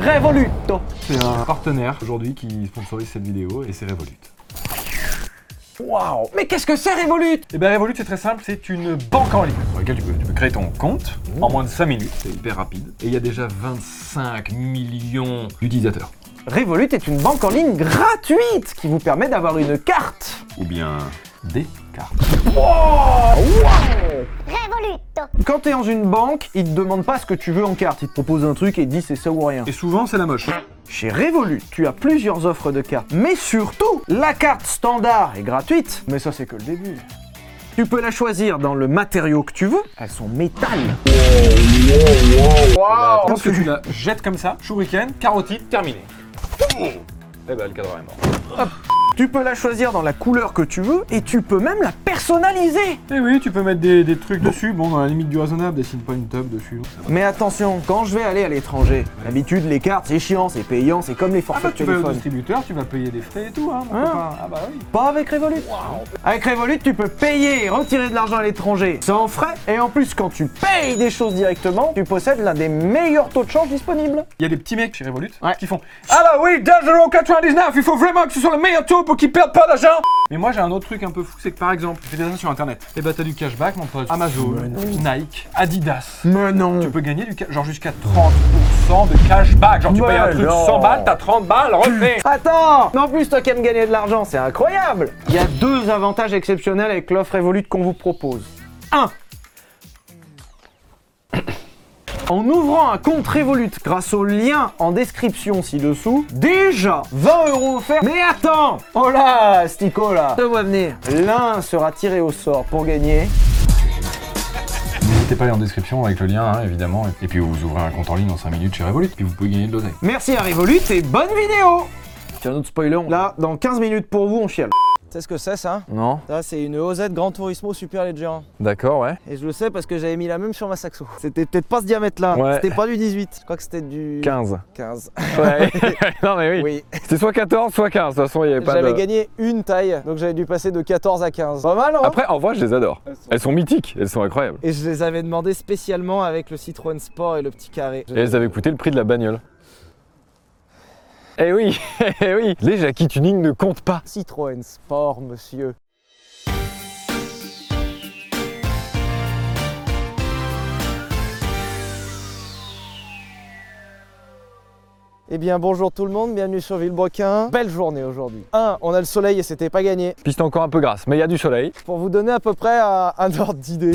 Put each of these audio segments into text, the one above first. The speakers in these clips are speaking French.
Revoluto. C'est un partenaire aujourd'hui qui sponsorise cette vidéo et c'est Revolut. Waouh Mais qu'est-ce que c'est Revolut? Et bien Revolut c'est très simple, c'est une banque en ligne sur laquelle tu peux, tu peux créer ton compte en moins de 5 minutes, c'est hyper rapide. Et il y a déjà 25 millions d'utilisateurs. Revolut est une banque en ligne gratuite qui vous permet d'avoir une carte. Ou bien des cartes. Quand t'es dans une banque, ils te demandent pas ce que tu veux en carte, ils te proposent un truc et ils disent c'est ça ou rien. Et souvent c'est la moche. Chez Revolut, tu as plusieurs offres de cartes, mais surtout, la carte standard est gratuite, mais ça c'est que le début. Tu peux la choisir dans le matériau que tu veux, elles sont métal. Je pense que tu la jettes comme ça, shuriken, carotide, terminé. Et bah le cadre est mort. Tu peux la choisir dans la couleur que tu veux et tu peux même la personnaliser. Et Eh oui, tu peux mettre des, des trucs dessus, bon dans la limite du raisonnable, dessine pas une tub dessus. va. Mais attention, quand je vais aller à l'étranger, d'habitude les cartes c'est chiant, c'est payant, c'est comme les Ah forfaits bah de tu vas au téléphone. distributeur, tu vas payer des frais et tout hein, mon Hein copain. Ah bah oui. Pas avec Revolut. Avec Revolut, tu peux payer et retirer de l'argent à l'étranger sans frais. Et en plus, quand tu payes des choses directement, tu possèdes l'un des meilleurs taux de change disponibles. Il y a des petits mecs chez Revolut Ouais. qui font Ah là oui, 2,99€, il faut vraiment que ce soit le meilleur taux pour qu'ils perdent pas d'argent Mais moi j'ai un autre truc un peu fou, c'est que par exemple, tu fais des achats sur internet, et bah t'as du cashback, mon pote, Amazon, Nike, Adidas. Mais non. Tu peux gagner du ca- genre jusqu'à 30% de cashback. Genre tu Mais payes un truc non. 100 balles, t'as 30 balles, refait Attends Mais en plus, toi qui aimes gagner de l'argent, c'est incroyable Il y a deux avantages exceptionnels avec l'offre Revolut qu'on vous propose. 1. En ouvrant un compte Revolut grâce au lien en description ci-dessous, déjà 20 euros offerts. Mais attends Oh là, Stico là Te vois venir. L'un sera tiré au sort pour gagner. N'hésitez pas à aller en description avec le lien, hein, évidemment. Et puis vous ouvrez un compte en ligne en 5 minutes chez Revolut, puis vous pouvez gagner de l'oseille. Merci à Revolut et bonne vidéo Tiens, un autre spoiler. Là, dans 15 minutes pour vous, on chiale. Tu sais ce que c'est ça Non. Ça c'est une OZ Gran Turismo Super Leggera. D'accord, ouais. Et je le sais parce que j'avais mis la même sur ma saxo. C'était peut-être pas ce diamètre là. Ouais. C'était pas du 18. Je crois que c'était du 15. 15. Ouais. non mais oui. Oui. C'était soit 14, soit 15. De toute façon, il n'y avait pas J'avais de... gagné une taille. Donc j'avais dû passer de 14 à 15. Pas mal hein Après, en vrai, je les adore. Elles sont mythiques, elles sont incroyables. Et je les avais demandé spécialement avec le Citroën Sport et le petit carré. Et elles avaient coûté le prix de la bagnole. Eh oui, eh oui, les Jackie Tuning ne comptent pas. Citroën Sport, monsieur. Eh bien bonjour tout le monde, bienvenue sur Villebrequin. Belle journée aujourd'hui. 1. On a le soleil et c'était pas gagné. Piste encore un peu grasse, mais il y a du soleil. Pour vous donner à peu près un, un ordre d'idée.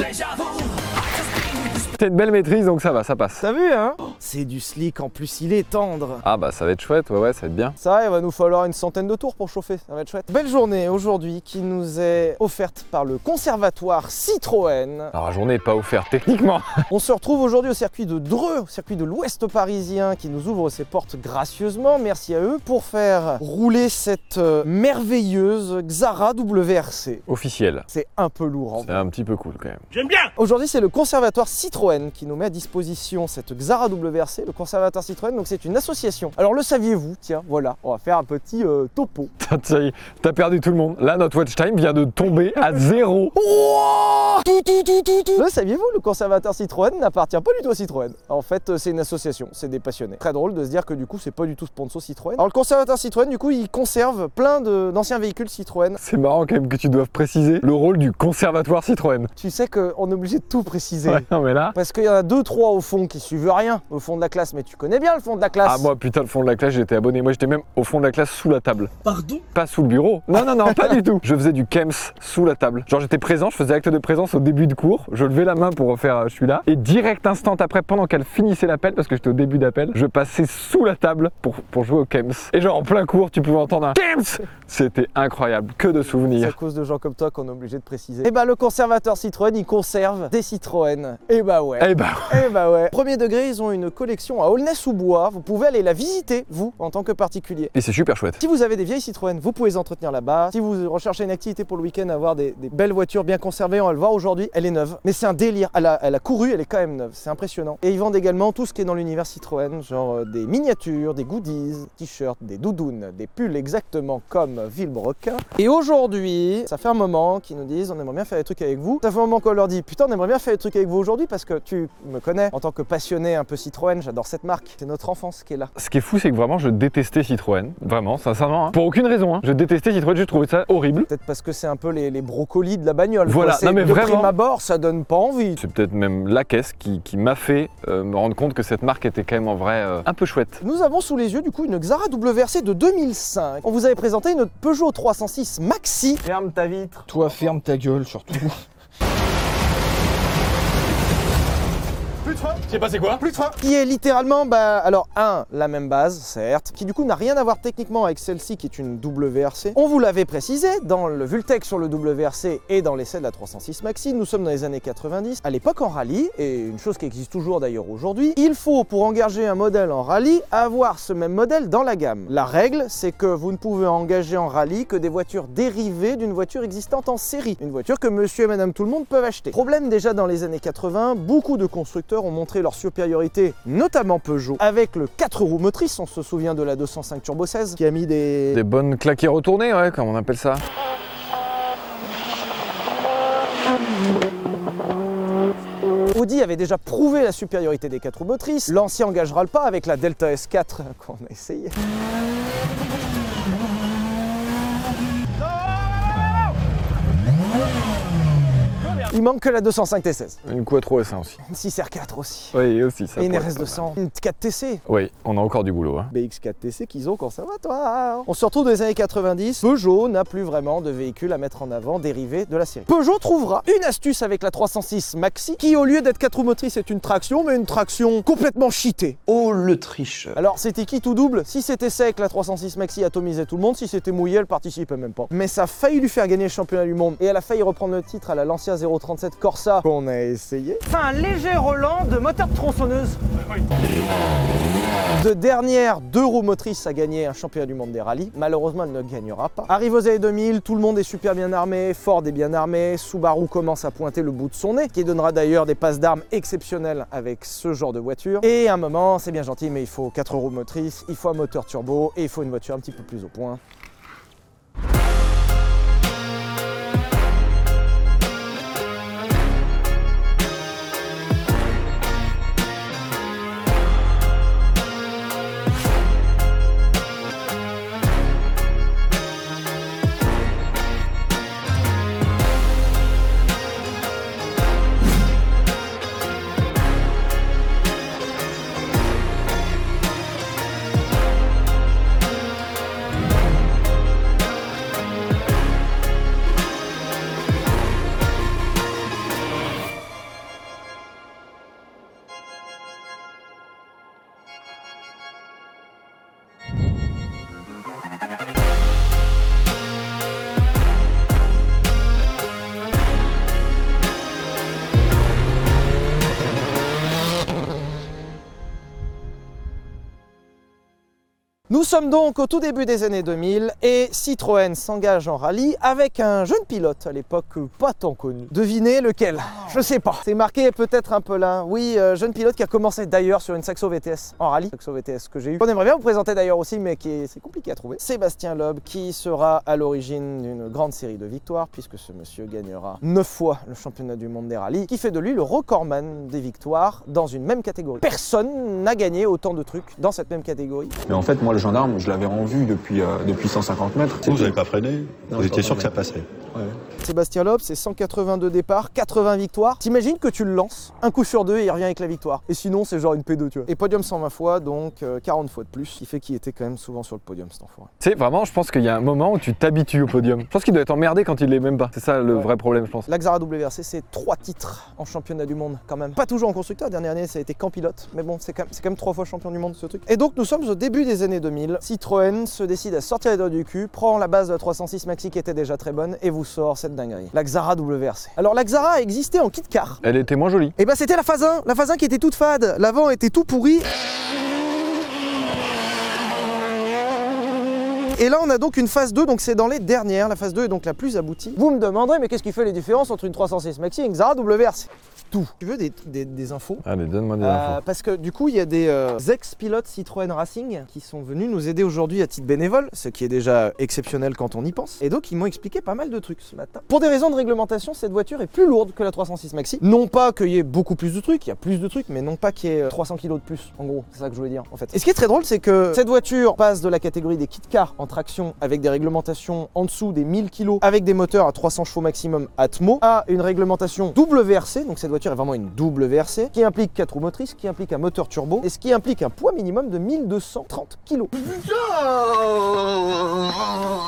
T'as une belle maîtrise, donc ça va, ça passe. T'as vu hein C'est du slick, en plus il est tendre. Ah bah ça va être chouette, ouais ouais, ça va être bien. Ça, il va nous falloir une centaine de tours pour chauffer, ça va être chouette. Belle journée aujourd'hui qui nous est offerte par le conservatoire Citroën. Alors la journée n'est pas offerte techniquement. On se retrouve aujourd'hui au circuit de Dreux, au circuit de l'Ouest parisien qui nous ouvre ses portes gracieusement, merci à eux, pour faire rouler cette euh, merveilleuse Xara WRC. Officiel. C'est un peu lourd en C'est un petit peu cool quand même. Aujourd'hui, c'est le conservatoire Citroën qui nous met à disposition cette Xara WRC, le conservatoire Citroën. Donc, c'est une association. Alors, le saviez-vous? Tiens, voilà, on va faire un petit euh, topo. Ça y est, T'as perdu tout le monde. Là, notre watch time vient de tomber à zéro. Le saviez-vous? Le conservatoire Citroën n'appartient pas du tout à Citroën. En fait, euh, c'est une association, c'est des passionnés. Très drôle de se dire que du coup, c'est pas du tout sponsor Citroën. Alors, le conservatoire Citroën, du coup, il conserve plein d'anciens véhicules Citroën. C'est marrant quand même que tu doives préciser le rôle du conservatoire Citroën. Tu sais qu'on est obligé de tout préciser. Ouais, non mais là. Parce qu'il y en a deux, trois au fond qui suivent rien au fond de la classe, mais tu connais bien le fond de la classe. Ah moi putain le fond de la classe j'étais abonné. Moi j'étais même au fond de la classe sous la table. Pardon? Pas sous le bureau. Non non non pas du tout. Je faisais du KEMS sous la table. Genre j'étais présent, je faisais acte de présence au début de cours. Je levais la main pour refaire euh, je suis là. Et direct instant après pendant qu'elle finissait l'appel parce que j'étais au début d'appel, je passais sous la table pour, pour jouer au KEMS. Et genre en plein cours tu pouvais entendre un KEMS. C'était incroyable. Que de C'est à souvenirs. cause de gens comme toi qu'on est obligé de préciser. Et bah le conservateur Citroën, il conserve des Citroën. Et bah ouais. Eh bah Eh bah ouais. Premier degré, ils ont une collection à Aulnay-sous-Bois. Vous pouvez aller la visiter, vous, en tant que particulier. et c'est super chouette. Si vous avez des vieilles Citroën, vous pouvez les entretenir là-bas. Si vous recherchez une activité pour le week-end, avoir des, des belles voitures bien conservées, on va le voir aujourd'hui, elle est neuve. Mais c'est un délire. Elle a, elle a couru, elle est quand même neuve. C'est impressionnant. Et ils vendent également tout ce qui est dans l'univers Citroën, genre euh, des miniatures, des goodies, t-shirts, des doudounes, des pulls exactement comme Villebrequin. Et aujourd'hui, ça fait un moment qu'ils nous disent on aimerait bien faire des trucs avec vous. Ça fait un moment qu'on leur dit putain, on aimerait bien faire des trucs avec vous aujourd'hui parce que tu me connais en tant que passionné un peu Citroën. J'adore cette marque. C'est notre enfance qui est là. Ce qui est fou, c'est que vraiment, je détestais Citroën. Vraiment, sincèrement. hein. Pour aucune raison. hein. Je détestais Citroën, je trouvais ça horrible. Peut-être parce que c'est un peu les, les brocolis de la bagnole. Voilà, non, mais de vraiment. prime abord, ça donne pas envie. C'est peut-être même la caisse qui, qui m'a fait euh, me rendre compte que cette marque était quand même en vrai euh, un peu chouette. Nous avons sous les yeux du coup une Xara WRC de 2005. On vous avait présenté une Peugeot 306 Maxi. Ferme ta vitre. Toi ferme ta gueule surtout. 车。C'est passé quoi Plus de frein qui est littéralement, bah, alors un, la même base, certes, qui du coup n'a rien à voir techniquement avec celle-ci qui est une WRC. On vous l'avait précisé dans le Vultec sur le WRC et dans l'essai de la 306 Maxi, nous sommes dans les années 90, à l'époque en rallye, et une chose qui existe toujours d'ailleurs aujourd'hui, il faut pour engager un modèle en rallye avoir ce même modèle dans la gamme. La règle, c'est que vous ne pouvez engager en rallye que des voitures dérivées d'une voiture existante en série, une voiture que monsieur et madame tout le monde peuvent acheter. Problème déjà dans les années 80, beaucoup de constructeurs ont montré leur supériorité, notamment Peugeot, avec le 4 roues motrices, on se souvient de la 205 Turbo 16 qui a mis des... Des bonnes claquées retournées, ouais, comme on appelle ça. Audi avait déjà prouvé la supériorité des 4 roues motrices, l'ancien engagera le pas avec la Delta S4 qu'on a essayé. Il manque que la 205 T16, Une Quattro S1 aussi. une 6R4 aussi, Oui, aussi ça. et une pourrait être pas RS200, une 4TC, mal. Oui, on a encore du boulot. Hein. BX4TC qu'ils ont au conservatoire. On se retrouve dans les années 90. Peugeot n'a plus vraiment de véhicule à mettre en avant dérivé de la série. Peugeot trouvera une astuce avec la 306 Maxi qui, au lieu d'être 4 roues motrices, est une traction, mais une traction complètement cheatée. Oh le tricheur. Alors c'était qui tout double? Si c'était sec, la 306 Maxi atomisait tout le monde. Si c'était mouillé, elle participait même pas. Mais ça a failli lui faire gagner le championnat du monde. Et elle a failli reprendre le titre à la Lancia 037 Corsa qu'on a essayé. C'est un léger Roland de moteur de tronçonneuse. De dernière deux roues motrices à gagner un championnat du monde des rallyes. Malheureusement, elle ne gagnera pas. Arrive aux années 2000, tout le monde est super bien armé, Ford est bien armé, Subaru commence à pointer le bout de son nez, qui donnera d'ailleurs des passes d'armes exceptionnelles avec ce genre de voiture. Et à un moment, c'est bien gentil, mais il faut quatre roues motrices, il faut un moteur turbo et il faut une voiture un petit peu plus au point. Nous sommes donc au tout début des années 2000 et Citroën s'engage en rallye avec un jeune pilote à l'époque pas tant connu. Devinez lequel? Je sais pas. C'est marqué peut-être un peu là. Oui, euh, jeune pilote qui a commencé d'ailleurs sur une Saxo VTS en rallye. Saxo VTS que j'ai eu. On aimerait bien vous présenter d'ailleurs aussi, mais qui est, c'est compliqué à trouver. Sébastien Loeb qui sera à l'origine d'une grande série de victoires puisque ce monsieur gagnera 9 fois le championnat du monde des rallyes, qui fait de lui le recordman des victoires dans une même catégorie. Personne n'a gagné autant de trucs dans cette même catégorie. Mais en fait, moi, le gendarme, je l'avais en vue depuis, euh, depuis 150 mètres. Vous n'avez pas freiné Non, Vous étiez sûr que ça bien. Passerait Sébastien Loeb, c'est 182 départs, 80 victoires. T'imagines que tu le lances, un coup sur deux et il revient avec la victoire. Et sinon, c'est genre une P2, tu vois. Et podium 120 fois, donc euh, 40 fois de plus, qui fait qu'il était quand même souvent sur le podium, cet enfoiré. Tu sais, vraiment, je pense qu'il y a un moment où tu t'habitues au podium. Je pense qu'il doit être emmerdé quand il l'est même pas. C'est ça le Ouais. vrai problème, je pense. La Xara WRC, c'est trois titres en championnat du monde, quand même. Pas toujours en constructeur, dernière année, ça a été qu'en pilote. Mais bon, c'est quand, même- c'est quand même trois fois champion du monde, ce truc. Et donc, nous sommes au début des années 2000. Citroën se décide à sortir les doigts du cul, prend la base de la 306 Maxi qui était déjà très bonne, et vous sort cette dinguerie? La Xara WRC. Alors, la Xara a existé en kit car. Elle était moins jolie. Et ben c'était la phase 1, la phase 1 qui était toute fade, l'avant était tout pourri. Et là on a donc une phase 2, donc c'est dans les dernières, la phase 2 est donc la plus aboutie. Vous me demanderez mais qu'est-ce qui fait les différences entre une 306 Maxi et une Xara WRC tout. Tu veux des, des- des infos Allez, donne-moi des Euh, infos. parce que du coup, il y a des euh, ex-pilotes Citroën Racing qui sont venus nous aider aujourd'hui à titre bénévole, ce qui est déjà exceptionnel quand on y pense. Et donc, ils m'ont expliqué pas mal de trucs ce matin. Pour des raisons de réglementation, cette voiture est plus lourde que la 306 Maxi. Non pas qu'il y ait beaucoup plus de trucs, il y a plus de trucs, mais non pas qu'il y ait euh, 300 kg de plus. En gros, c'est ça que je voulais dire en fait. Et ce qui est très drôle, c'est que cette voiture passe de la catégorie des kit cars en traction avec des réglementations en dessous des 1000 kg avec des moteurs à 300 chevaux maximum Atmo à une réglementation WRC. Donc cette voiture est vraiment une WRC qui implique 4 roues motrices, qui implique un moteur turbo et ce qui implique un poids minimum de 1230 kg.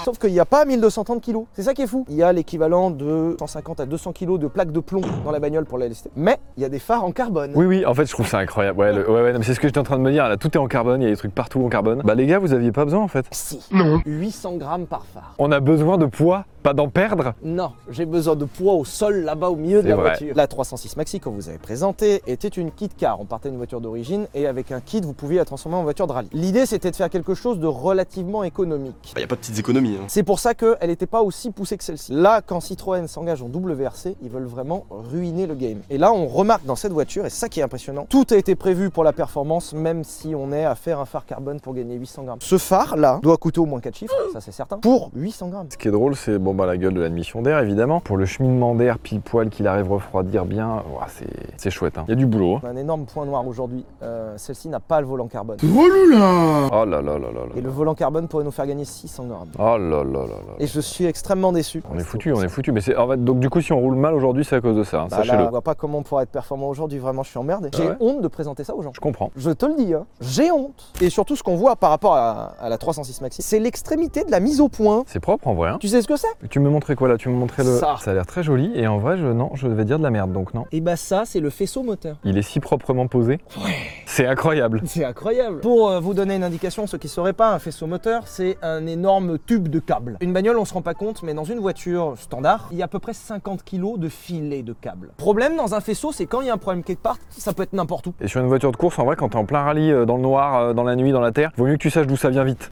Sauf qu'il n'y a pas 1230 kg. C'est ça qui est fou. Il y a l'équivalent de 150 à 200 kg de plaques de plomb dans la bagnole pour la lester. Mais il y a des phares en carbone. Oui, oui, en fait, je trouve ça incroyable. Ouais, le- ouais, ouais, non, mais c'est ce que j'étais en train de me dire. Là, tout est en carbone, il y a des trucs partout en carbone. Bah, les gars, vous aviez pas besoin en fait. Si. Non. 800 grammes par phare. On a besoin de poids, pas d'en perdre. Non, j'ai besoin de poids au sol là-bas au milieu de la vrai. voiture. La 306 Maxi qu'on vous avez présentée était une kit car. On partait d'une voiture d'origine et avec un kit vous pouviez la transformer en voiture de rallye. L'idée c'était de faire quelque chose de relativement économique. Il n'y a pas de petites économies. hein. C'est pour ça qu'elle n'était pas aussi poussée que celle-ci. Là, quand Citroën s'engage en WRC, ils veulent vraiment ruiner le game. Et là, on remarque dans cette voiture, et c'est ça qui est impressionnant, tout a été prévu pour la performance, même si on est à faire un phare carbone pour gagner 800 grammes. Ce phare-là doit coûter au moins 4 chiffres, ça c'est certain, pour 800 grammes. Ce qui est drôle, c'est bon, la gueule de l'admission d'air, évidemment. Pour le cheminement d'air, pile poil, qu'il arrive à refroidir bien, ouah, c'est- c'est chouette. hein. Il y a du boulot. hein. On a un énorme point noir aujourd'hui, euh, celle-ci n'a pas le volant carbone. Oh là là là là là. Et le volant carbone pourrait nous faire gagner 600 grammes. Oh là là là là. Et je suis extrêmement déçu. On est foutu, on est foutu. Mais c'est en fait, donc du coup, si on roule mal aujourd'hui, c'est à cause de ça. hein, Bah Sachez-le. on voit pas comment on pourra être performant aujourd'hui, vraiment je suis emmerdé. Ah J'ai ouais honte de présenter ça aux gens. Je comprends. Je te le dis, hein, j'ai honte. Et surtout, ce qu'on voit par rapport à, à la 306 Maxi, c'est l'extrémité de la mise au point. C'est propre en vrai. hein. Tu sais ce que c'est? Tu me montrais quoi là? Tu me montrais le. Ça. a l'air très joli. Et en vrai, je non, je vais dire de la merde. Donc non. Et bah ça, c'est le faisceau moteur. Il est si proprement posé. C'est incroyable. C'est incroyable. Pour euh, vous donner une indication, ceux qui ne sauraient pas, un faisceau moteur, c'est un énorme tube de câble. Une bagnole, on se rend pas compte, mais dans une voiture standard, il y a à peu près 50 kg de filets de câble. Problème dans un faisceau, c'est quand il y a un problème quelque part, ça peut être n'importe où. Et sur une voiture de course, en vrai, quand t'es en plein rallye, euh, dans le noir, euh, dans la nuit, dans la terre, vaut mieux que tu saches d'où ça vient vite.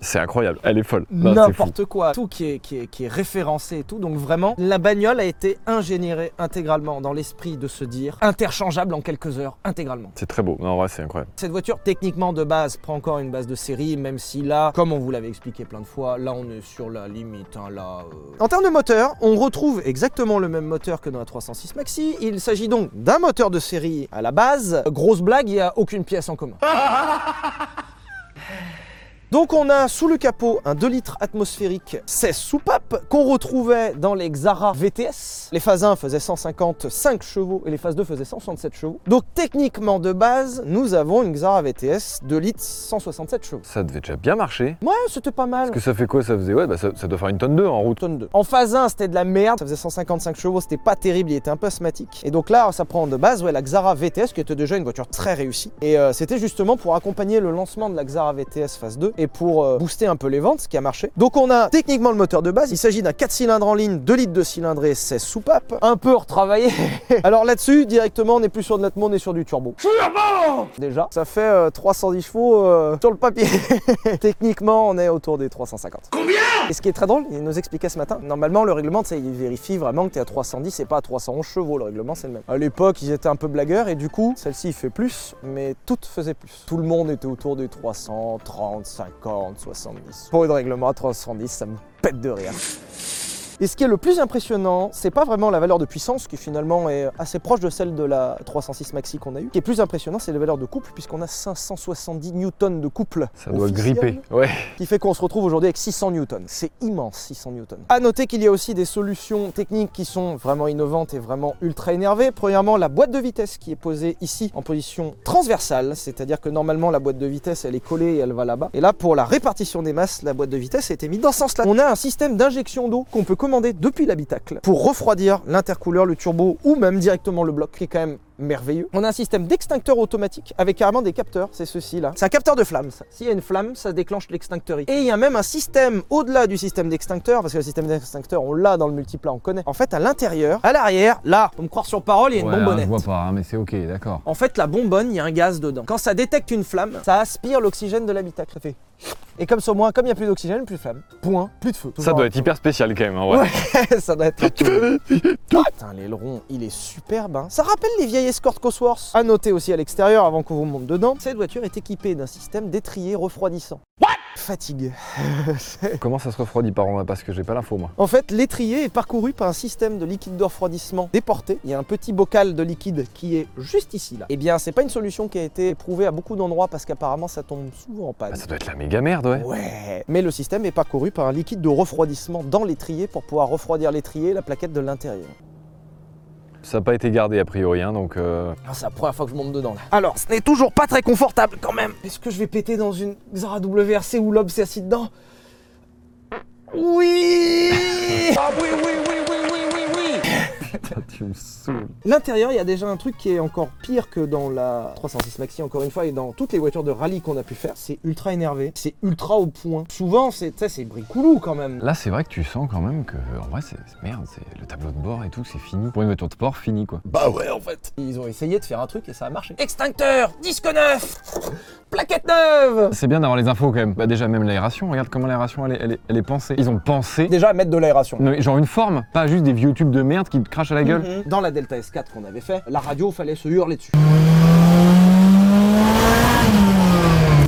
C'est incroyable. Elle est folle. N'importe quoi, tout qui est, qui, est, qui est référencé et tout. Donc vraiment, la bagnole a été ingénierée intégralement dans l'esprit de se dire interchangeable en quelques heures, intégralement. C'est très beau. Non, en vrai, c'est incroyable. Cette voiture, techniquement de base, prend encore une base de série, même si là, comme on vous l'avait expliqué plein de fois, là on est sur la limite. hein, là, euh. En termes de moteur, on retrouve exactement le même moteur que dans la 306 Maxi. Il s'agit donc d'un moteur de série à la base. Grosse blague, il n'y a aucune pièce en commun. Donc on a sous le capot un 2 litres atmosphérique 16 soupapes qu'on retrouvait dans les Xara VTS. Les phases 1 faisaient 155 chevaux et les phases 2 faisaient 167 chevaux. Donc techniquement de base, nous avons une Xara VTS 2 litres 167 chevaux. Ça devait déjà bien marcher. Ouais, c'était pas mal. Parce que ça fait quoi? Ça faisait ouais, bah ça, ça doit faire une tonne 2 en route. Tonne 2. En phase 1, c'était de la merde, ça faisait 155 chevaux, c'était pas terrible, il était un peu asthmatique. Et donc là, ça prend de base ouais, la Xara VTS, qui était déjà une voiture très réussie. Et euh, c'était justement pour accompagner le lancement de la Xara VTS phase 2 et pour euh, booster un peu les ventes, ce qui a marché. Donc on a techniquement le moteur de base, il s'agit d'un 4 cylindres en ligne, 2 litres de cylindrée, 16 soupapes, un peu retravaillé. Alors là-dessus, directement, on n'est plus sur de l'atmo, on est sur du turbo. Turbo Déjà, ça fait euh, 310 chevaux euh, sur le papier. techniquement, on est autour des 350. Et ce qui est très drôle, il nous expliquait ce matin, normalement le règlement, il vérifie vraiment que tu es à 310 et pas à 311 chevaux, le règlement c'est le même. À l'époque, ils étaient un peu blagueurs et du coup, celle-ci fait plus, mais toutes faisaient plus. Tout le monde était autour des 330, 50, 70. Pour une règlement à 310, ça me pète de rire. Et ce qui est le plus impressionnant, c'est pas vraiment la valeur de puissance, qui finalement est assez proche de celle de la 306 Maxi qu'on a eue. Ce qui est plus impressionnant, c'est la valeur de couple, puisqu'on a 570 newtons de couple. Ça doit gripper. Ouais. qui fait qu'on se retrouve aujourd'hui avec 600 newtons. C'est immense 600 newtons. À noter qu'il y a aussi des solutions techniques qui sont vraiment innovantes et vraiment ultra énervées. Premièrement, la boîte de vitesse qui est posée ici en position transversale, c'est-à-dire que normalement la boîte de vitesse elle est collée et elle va là-bas. Et là pour la répartition des masses, la boîte de vitesse a été mise dans ce sens-là. On a un système d'injection d'eau qu'on peut commander depuis l'habitacle pour refroidir l'intercouleur, le turbo ou même directement le bloc qui est quand même merveilleux. On a un système d'extincteur automatique avec carrément des capteurs, c'est ceci là. C'est un capteur de flamme ça. S'il y a une flamme, ça déclenche l'extincteur. Et il y a même un système au-delà du système d'extincteur, parce que le système d'extincteur on l'a dans le multiplat, on connaît. En fait à l'intérieur, à l'arrière, là, pour me croire sur parole, il y a une bonbonnette. pas, hein, mais c'est ok, d'accord. En fait, la bonbonne, il y a un gaz dedans. Quand ça détecte une flamme, ça aspire l'oxygène de l'habitacle. Ça fait Et comme ça, au moins, comme il n'y a plus d'oxygène, plus de flamme. Point, plus de feu. Ça doit être hyper spécial quand même. hein, ouais. Ouais, ça doit être. Putain, l'aileron, il est superbe. hein. Ça rappelle les vieilles Escort Cosworth. À noter aussi à l'extérieur, avant qu'on vous monte dedans, cette voiture est équipée d'un système d'étrier refroidissant. Fatigue. Comment ça se refroidit par en Parce que j'ai pas l'info moi. En fait, l'étrier est parcouru par un système de liquide de refroidissement déporté. Il y a un petit bocal de liquide qui est juste ici là. Eh bien, c'est pas une solution qui a été éprouvée à beaucoup d'endroits parce qu'apparemment ça tombe souvent en panne. Ah, ça doit être la méga merde, ouais. Ouais. Mais le système est parcouru par un liquide de refroidissement dans l'étrier pour pouvoir refroidir l'étrier et la plaquette de l'intérieur. Ça n'a pas été gardé a priori, hein, donc. euh, Ah, c'est la première fois que je monte dedans là. Alors, ce n'est toujours pas très confortable quand même. Est-ce que je vais péter dans une Xara WRC où l'homme s'est assis dedans? Oui Ah oui, oui, oui, oui tu me saoules. L'intérieur, il y a déjà un truc qui est encore pire que dans la 306 Maxi, encore une fois, et dans toutes les voitures de rallye qu'on a pu faire. C'est ultra énervé, c'est ultra au point. Souvent, c'est bricoulou quand même. Là, c'est vrai que tu sens quand même que, en vrai, c'est c'est- merde, c'est le tableau de bord et tout, c'est fini. Pour une voiture de sport, fini quoi. Bah ouais, en fait. Ils ont essayé de faire un truc et ça a marché. Extincteur, disque neuf, plaquette neuve. C'est bien d'avoir les infos quand même. Bah déjà même l'aération, regarde comment l'aération elle est, elle, est, elle est pensée. Ils ont pensé, Déjà, mettre de l'aération. non, mais genre une forme, pas juste des vieux tubes de merde qui te crachent à la gueule. Mhm. Dans la Delta S4 qu'on avait fait, la radio fallait se hurler dessus.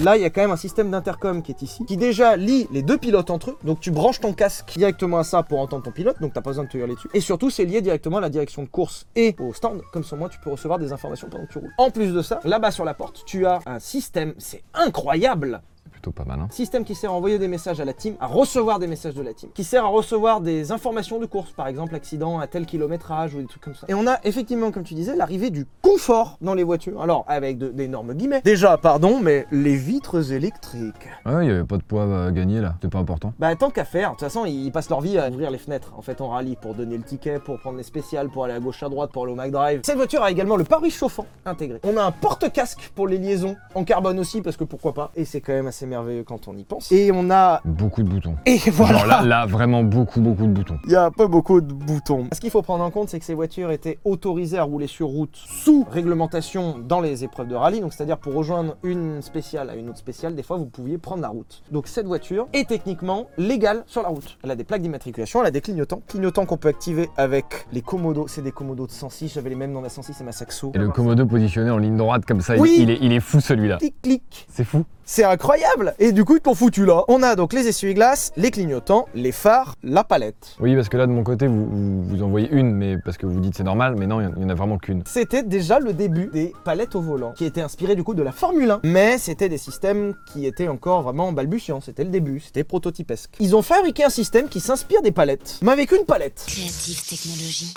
Là, il y a quand même un système d'intercom qui est ici, qui déjà lie les deux pilotes entre eux. Donc tu branches ton casque directement à ça pour entendre ton pilote, donc t'as pas besoin de te hurler dessus. Et surtout, c'est lié directement à la direction de course et au stand, comme ça, moi, tu peux recevoir des informations pendant que tu roules. En plus de ça, là-bas sur la porte, tu as un système, c'est incroyable, plutôt pas mal, hein. Système qui sert à envoyer des messages à la team, à recevoir des messages de la team, qui sert à recevoir des informations de course, par exemple accident à tel kilométrage ou des trucs comme ça. Et on a effectivement, comme tu disais, l'arrivée du confort dans les voitures. Alors, avec d'énormes guillemets. Déjà, pardon, mais les vitres électriques. Ouais, il y avait pas de poids à gagner là, c'était pas important. Bah, tant qu'à faire, de toute façon, ils passent leur vie à ouvrir les fenêtres, en fait, en rallye, pour donner le ticket, pour prendre les spéciales, pour aller à gauche, à droite, pour aller au McDrive. Cette voiture a également le pare-brise chauffant intégré. On a un porte-casque pour les liaisons, en carbone aussi, parce que pourquoi pas. Et c'est quand même assez merveilleux quand on y pense. Et on a... Beaucoup de boutons. Et voilà Genre là, là, vraiment beaucoup, beaucoup de boutons. Il y a pas beaucoup de boutons. Ce qu'il faut prendre en compte, c'est que ces voitures étaient autorisées à rouler sur route sous réglementation dans les épreuves de rallye. Donc, c'est-à-dire pour rejoindre une spéciale à une autre spéciale, des fois vous pouviez prendre la route. Donc, cette voiture est techniquement légale sur la route. Elle a des plaques d'immatriculation, elle a des clignotants. Clignotants qu'on peut activer avec les Komodo. C'est des Komodo de 106. J'avais les mêmes dans la 106 et ma Saxo. Et le Komodo positionné en ligne droite comme ça, il, est, il est fou celui-là. Clic, clic. C'est fou. C'est incroyable Et du coup, ils t'ont foutu là. On a donc les essuie-glaces, les clignotants, les phares, la palette. Oui, parce que là, de mon côté, vous, vous, vous en voyez une, mais parce que vous dites c'est normal, mais non, il y en- a vraiment qu'une. C'était déjà le début des palettes au volant, qui étaient inspirées du coup de la Formule 1. Mais c'était des systèmes qui étaient encore vraiment balbutiants, c'était le début, c'était prototypesque. Ils ont fabriqué un système qui s'inspire des palettes, mais avec une palette. Creative Technologie.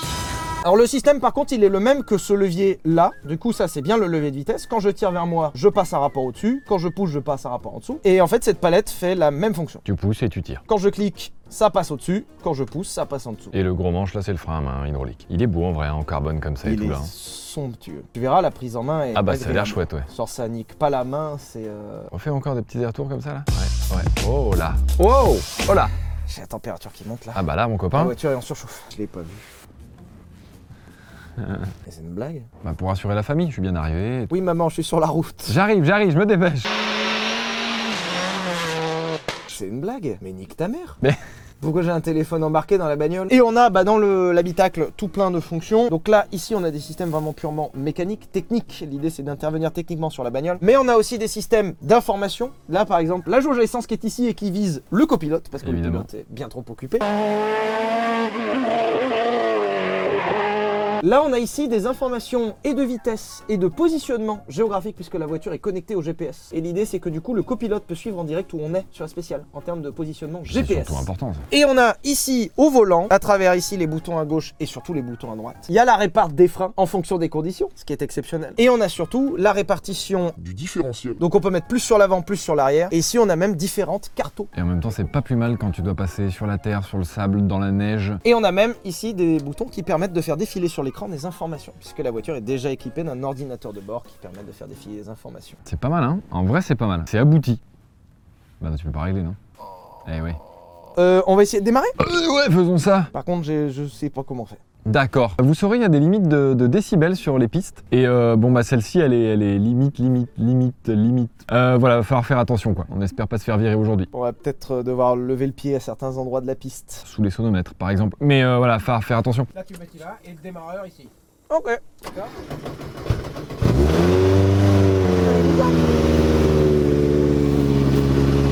Alors le système par contre il est le même que ce levier là, du coup ça c'est bien le levier de vitesse, quand je tire vers moi je passe un rapport au-dessus, quand je pousse je passe un rapport en dessous, et en fait cette palette fait la même fonction. Tu pousses et tu tires. Quand je clique ça passe au-dessus, quand je pousse ça passe en dessous. Et le gros manche, là, c'est le frein à main hydraulique. Il est beau en vrai, hein, en carbone comme ça et il tout est là. hein. somptueux. Tu verras la prise en main est Ah bah, ça a l'air chouette, ouais. Genre ça nique pas la main, c'est... euh, On fait encore des petits allers-retours comme ça là? Ouais, ouais. Oh là Wow Oh là J'ai la température qui monte là. Ah bah là, mon La copain, voiture est en surchauffe. Je l'ai pas vu. Mais c'est une blague bah, pour rassurer la famille, je suis bien arrivé. Oui maman, je suis sur la route. J'arrive, j'arrive, je me dépêche C'est une blague Mais nique ta mère Mais- Pourquoi j'ai un téléphone embarqué dans la bagnole Et on a bah, dans le- l'habitacle tout plein de fonctions. Donc là, ici, on a des systèmes vraiment purement mécaniques, techniques. L'idée, c'est d'intervenir techniquement sur la bagnole. Mais on a aussi des systèmes d'information. Là, par exemple, la jauge à essence qui est ici et qui vise le copilote, parce que Évidemment. le pilote est bien trop occupé. Là, on a ici des informations et de vitesse et de positionnement géographique puisque la voiture est connectée au GPS. Et l'idée, c'est que du coup, le copilote peut suivre en direct où on est sur la spéciale en termes de positionnement C'est GPS. surtout important ça. Et on a ici au volant, à travers ici les boutons à gauche et surtout les boutons à droite, il y a la réparte des freins en fonction des conditions, ce qui est exceptionnel. Et on a surtout la répartition, du différentiel. donc on peut mettre plus sur l'avant, plus sur l'arrière. Et ici on a même différentes cartos. Et en même temps, c'est pas plus mal quand tu dois passer sur la terre, sur le sable, dans la neige. Et on a même ici des boutons qui permettent de faire défiler sur l'écran des informations, puisque la voiture est déjà équipée d'un ordinateur de bord qui permet de faire défiler des informations. C'est pas mal, hein En vrai, c'est pas mal. C'est abouti. Bah, non, tu peux pas régler, non Eh ouais. Euh, on va essayer de démarrer? Euh, ouais, faisons ça Par contre, je sais pas comment fait. D'accord. Vous saurez, il y a des limites de, de décibels sur les pistes. Et euh, bon, bah celle-ci, elle est, elle est limite, limite, limite, limite. Euh, voilà, va falloir faire attention, quoi. On espère pas se faire virer aujourd'hui. On va peut-être euh, devoir lever le pied à certains endroits de la piste. Sous les sonomètres, par exemple. Mais euh, voilà, falloir faire attention. Là, tu mets là et le démarreur ici. Ok.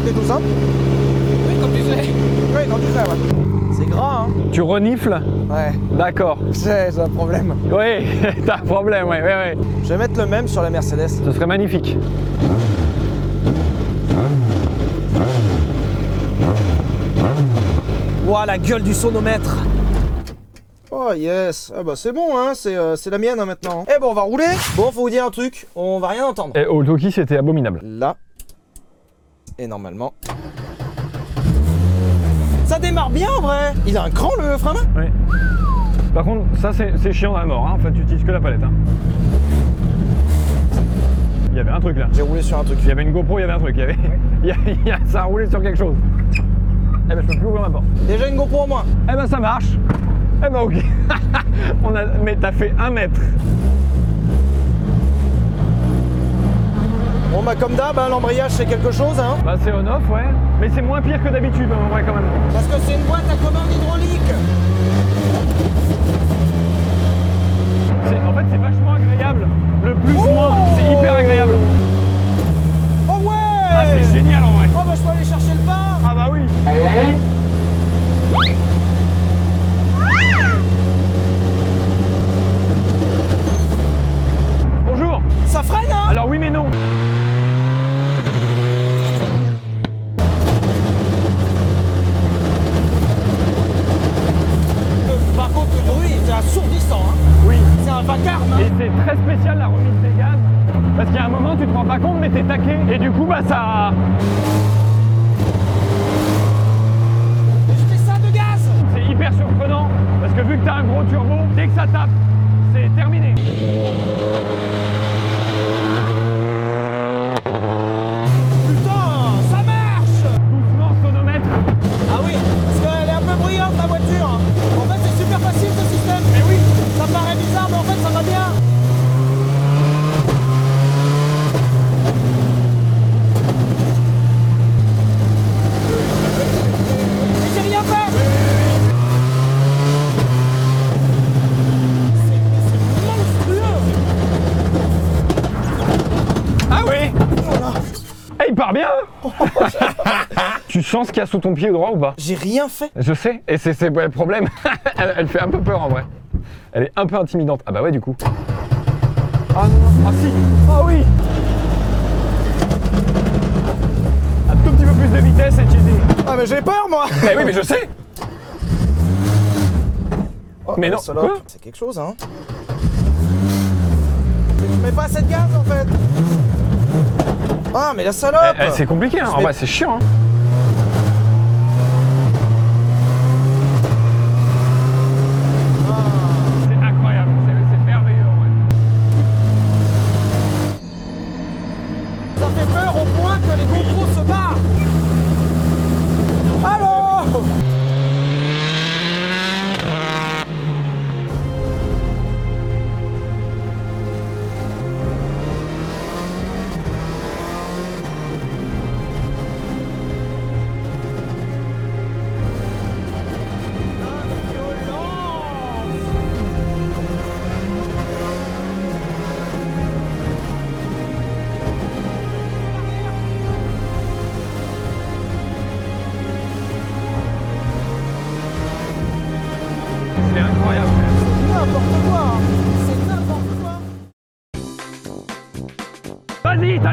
C'est tout simple Oui, comme tu sais. Oui, quand tu sais, ouais. C'est gras, hein Tu renifles Ouais, D'accord. c'est un problème. Oui, t'as un problème, ouais, ouais, ouais. Je vais mettre le même sur la Mercedes. Ce serait magnifique. Ouah, la gueule du sonomètre Oh yes, ah bah c'est bon hein, c'est euh, la mienne hein, maintenant. Eh bon on va rouler Bon faut vous dire un truc, on va rien entendre. Et au Toki, c'était abominable. Là. Et normalement. Ça démarre bien en vrai Il a un cran le frein main Oui. Par contre, ça, c'est chiant à mort. Hein. En fait, tu utilises que la palette. Hein. Il y avait un truc là. J'ai roulé sur un truc. Il y avait une GoPro, il y avait un truc. Il y avait... a- il y a- ça a roulé sur quelque chose. Eh ben, je peux plus ouvrir ma porte. Déjà une GoPro en moins. Eh ben, ça marche. Eh ben, ok. On a... Mais t'as fait un mètre. Bon bah comme d'hab, hein, l'embrayage c'est quelque chose hein. Bah, c'est on-off, ouais. Mais c'est moins pire que d'habitude, en vrai, quand même. Parce que c'est une boîte à commande hydraulique. En fait, c'est vachement agréable. Le plus moins, c'est hyper agréable. Oh ouais Ah, c'est génial, en vrai. Oh bah je peux aller chercher le pain Ah, bah oui. Bonjour. Ça freine hein Alors oui mais non. Contre le bruit c'est assourdissant hein. Oui. C'est un vacarme hein. Et c'est très spécial la remise des gaz. Parce qu'il y a un moment tu te rends pas compte mais t'es taqué. Et du coup bah ça. Je fais ça de gaz C'est hyper surprenant. Parce que vu que t'as un gros turbo, dès que ça tape, c'est terminé. Putain, ça marche Doucement sonomètre. Ah oui, parce qu'elle est un peu bruyante la voiture. En fait c'est super facile ce système. Mais oui. Ça paraît bizarre mais en fait ça va bien. Mais j'ai rien fait C'est monstrueux Ah oui. Eh, part bien. tu sens ce qu'il y a sous ton pied droit ou pas? J'ai rien fait. Je sais, et c'est le problème. elle, elle fait un peu peur en vrai. Elle est un peu intimidante. Ah bah ouais, du coup. Ah non, ah si, ah oui Un tout petit peu plus de vitesse et tu dis. Ah mais j'ai peur moi Mais oui, mais je sais Oh, Mais non, C'est quelque chose hein. Mais tu mets pas assez de gaz en fait. Ah mais la salope Eh, eh, C'est compliqué, hein. en Mais- vrai, c'est chiant. Hein.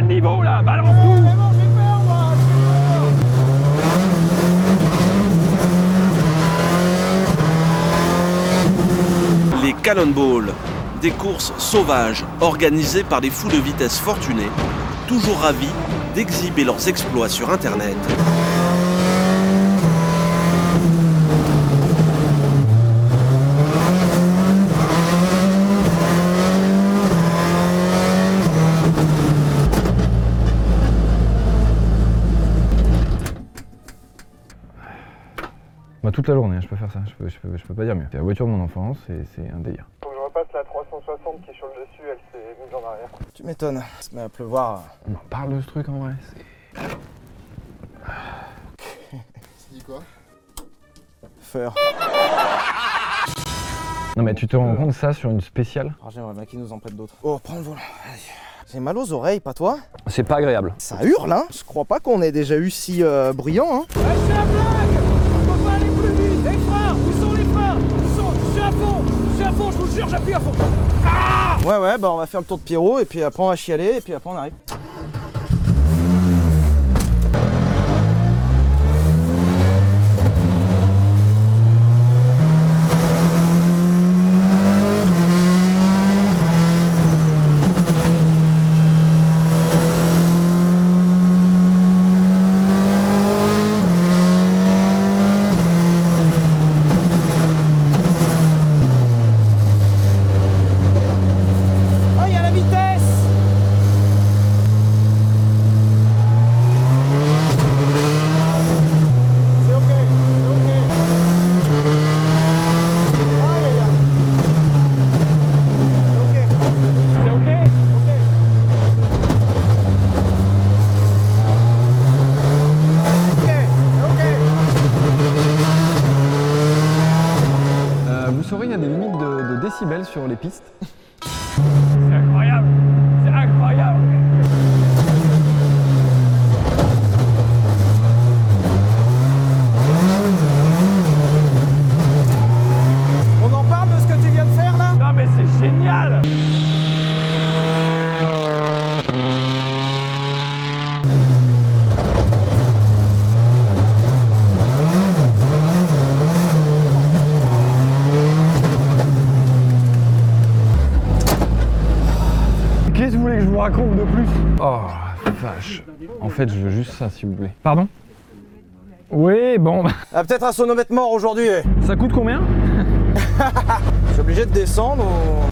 Niveau là. Les Cannonball, des courses sauvages organisées par des fous de vitesse fortunés, toujours ravis d'exhiber leurs exploits sur Internet. Toute la journée, je peux faire ça. Je peux, je peux, je peux pas dire mieux. C'est la voiture de mon enfance et c'est un délire. Faut que je repasse la 360 qui est sur le dessus, elle s'est mise en arrière. Tu m'étonnes. Ça se met à pleuvoir. On en parle de ce truc en vrai. c'est- Tu dis quoi? Feur. Non, mais tu te rends compte ça sur une spéciale? Alors j'aimerais bien qu'ils nous en prêtent d'autres. Oh, prends le volant. J'ai mal aux oreilles, pas toi? C'est pas agréable. Ça hurle, hein? Je crois pas qu'on ait déjà eu si euh, bruyant, hein Ouais, ouais, bah on va faire le tour de Pierrot, et puis après on va chialer, et puis après on arrive. Oh, il y a la vitesse C'est ok, c'est ok. Aïe, aïe, aïe. C'est ok. C'est ok Ok, ok. Euh, vous saurez, il y a des limites de, de décibels sur les pistes. On en parle de ce que tu viens de faire là Non mais c'est génial Qu'est-ce que vous voulez que je vous raconte de plus Oh, vache. En fait, je veux juste ça, s'il vous plaît. Pardon? Oui, bon. bah, Ah, peut-être un sonomètre mort aujourd'hui. eh. Ça coûte combien? Je suis obligé de descendre ou...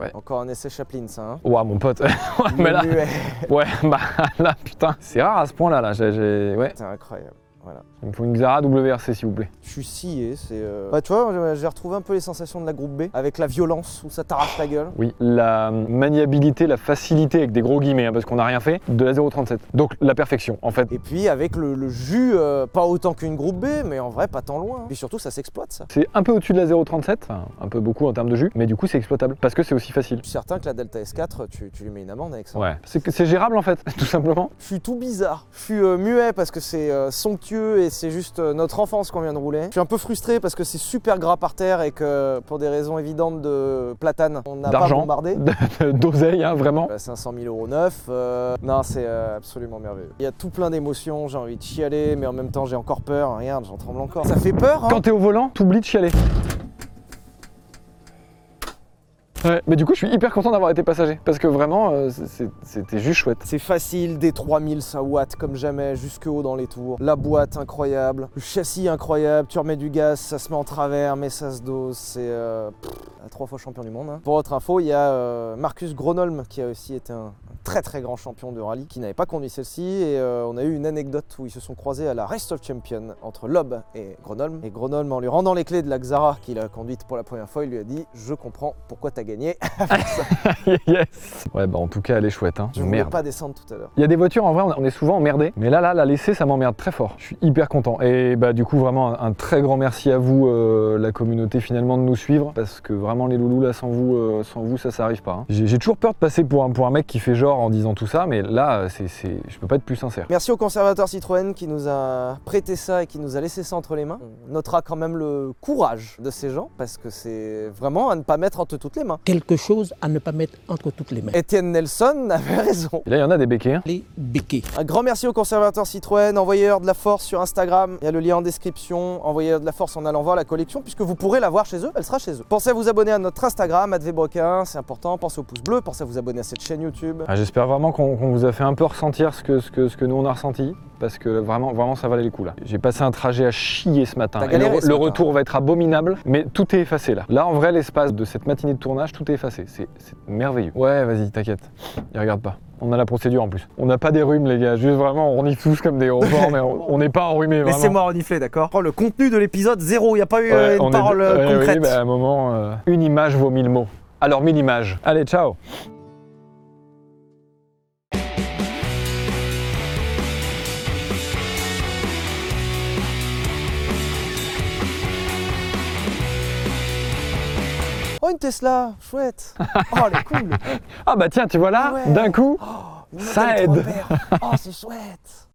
ouais. Encore un essai Chaplin ça hein Ouah, mon pote. Ouais, mais là, Muet. ouais, bah là, putain. C'est rare à ce point-là, là. J'ai, j'ai- ouais. C'est incroyable. Voilà. Il me faut une Xara WRC, s'il vous plaît. Je suis scié, c'est... euh, Bah tu vois, j'ai- retrouvé un peu les sensations de la groupe B, avec la violence où ça t'arrache la gueule. Oui, la maniabilité, la facilité, avec des gros guillemets, hein, parce qu'on n'a rien fait, de la 037. Donc, la perfection, en fait. Et puis avec le, le jus, euh, pas autant qu'une groupe B, mais en vrai pas tant loin. Et surtout ça s'exploite ça. C'est un peu au-dessus de la 037, enfin, un peu beaucoup en termes de jus, mais du coup, c'est exploitable, parce que c'est aussi facile. Je suis certain que la Delta S4, tu, tu lui mets une amende avec ça. Ouais. C'est gérable, en fait, tout simplement. Je suis tout bizarre. Je suis euh, muet parce que c'est euh, et c'est juste euh, notre enfance qu'on vient de rouler. Je suis un peu frustré parce que c'est super gras par terre et que pour des raisons évidentes de platane, on n'a pas bombardé. D'oseille, hein, vraiment. Euh, 500 000 euros neuf. euh, non, c'est euh, absolument merveilleux. Il y a tout plein d'émotions, j'ai envie de chialer, mais en même temps j'ai encore peur. Regarde, j'en tremble encore. Ça fait peur, hein Quand t'es au volant, t'oublies de chialer. Ouais, mais du coup, je suis hyper content d'avoir été passager, parce que vraiment, euh, c'était juste chouette. C'est facile, des 3000 ça watt comme jamais, jusque haut dans les tours. La boîte incroyable, le châssis incroyable, tu remets du gaz, ça se met en travers, mais ça se dose, c'est euh, trois fois champion du monde. hein. Pour votre info, il y a euh, Marcus Gronholm qui a aussi été un très très grand champion de rallye, qui n'avait pas conduit celle-ci, et euh, on a eu une anecdote où ils se sont croisés à la Rest of Champion entre Loeb et Gronholm. Et Gronholm, en lui rendant les clés de la Xara qu'il a conduite pour la première fois, il lui a dit « Je comprends pourquoi t'as gagné, yes Ouais, bah en tout cas, elle est chouette, hein. je ne pas descendre tout à l'heure ». Il y a des voitures, en vrai, on- est souvent emmerdé. Mais là, là, la laisser, ça m'emmerde très fort. Je suis hyper content. Et bah, du coup, vraiment, un, un très grand merci à vous, euh, la communauté, finalement, de nous suivre. Parce que vraiment, les loulous, là, sans vous, euh, sans vous ça, ça arrive pas. hein. J'ai j'ai toujours peur de passer pour un, pour un mec qui fait genre en disant tout ça. Mais là, c'est, c'est- je peux pas être plus sincère. Merci au conservateur Citroën qui nous a prêté ça et qui nous a laissé ça entre les mains. On notera quand même le courage de ces gens parce que c'est vraiment à ne pas mettre entre toutes les mains. quelque chose à ne pas mettre entre toutes les mains. Étienne Nelson avait raison. Et là, il y en a des béquets. hein. Les béquets. Un grand merci au conservateur Citroën, envoyeur de la force sur Instagram. Il y a le lien en description. Envoyeur de la force en allant voir la collection puisque vous pourrez la voir chez eux. Elle sera chez eux. Pensez à vous abonner à notre Instagram, @vbrequin, c'est important. Pensez au pouce bleu. Pensez à vous abonner à cette chaîne YouTube. Ah, J'espère vraiment qu'on vous a fait un peu ressentir ce que, ce, que, ce que nous on a ressenti. parce que vraiment, vraiment, ça valait le coup là. J'ai passé un trajet à chier ce matin. Et le, ce le matin. retour va être abominable, mais tout est effacé là. Là, en vrai, l'espace de cette matinée de tournage, tout est effacé. C'est merveilleux. Ouais, vas-y, t'inquiète. Il regarde pas. On a la procédure en plus. On n'a pas des rhumes, les gars. Juste vraiment, on renifle tous comme des robots, mais on n'est pas enrhumés. Laissez-moi renifler, d'accord? Oh, Le contenu de l'épisode, zéro. Il n'y a pas eu euh, Ouais, une est- parole euh, ouais, concrète. Oui, bah, à un moment, euh, une image vaut mille mots. Alors, mille images. Allez, ciao une Tesla, chouette. Oh, elle est cool. Ah bah tiens, tu vois là, Ah ouais. d'un coup, Une Ça aide. Oh, c'est chouette.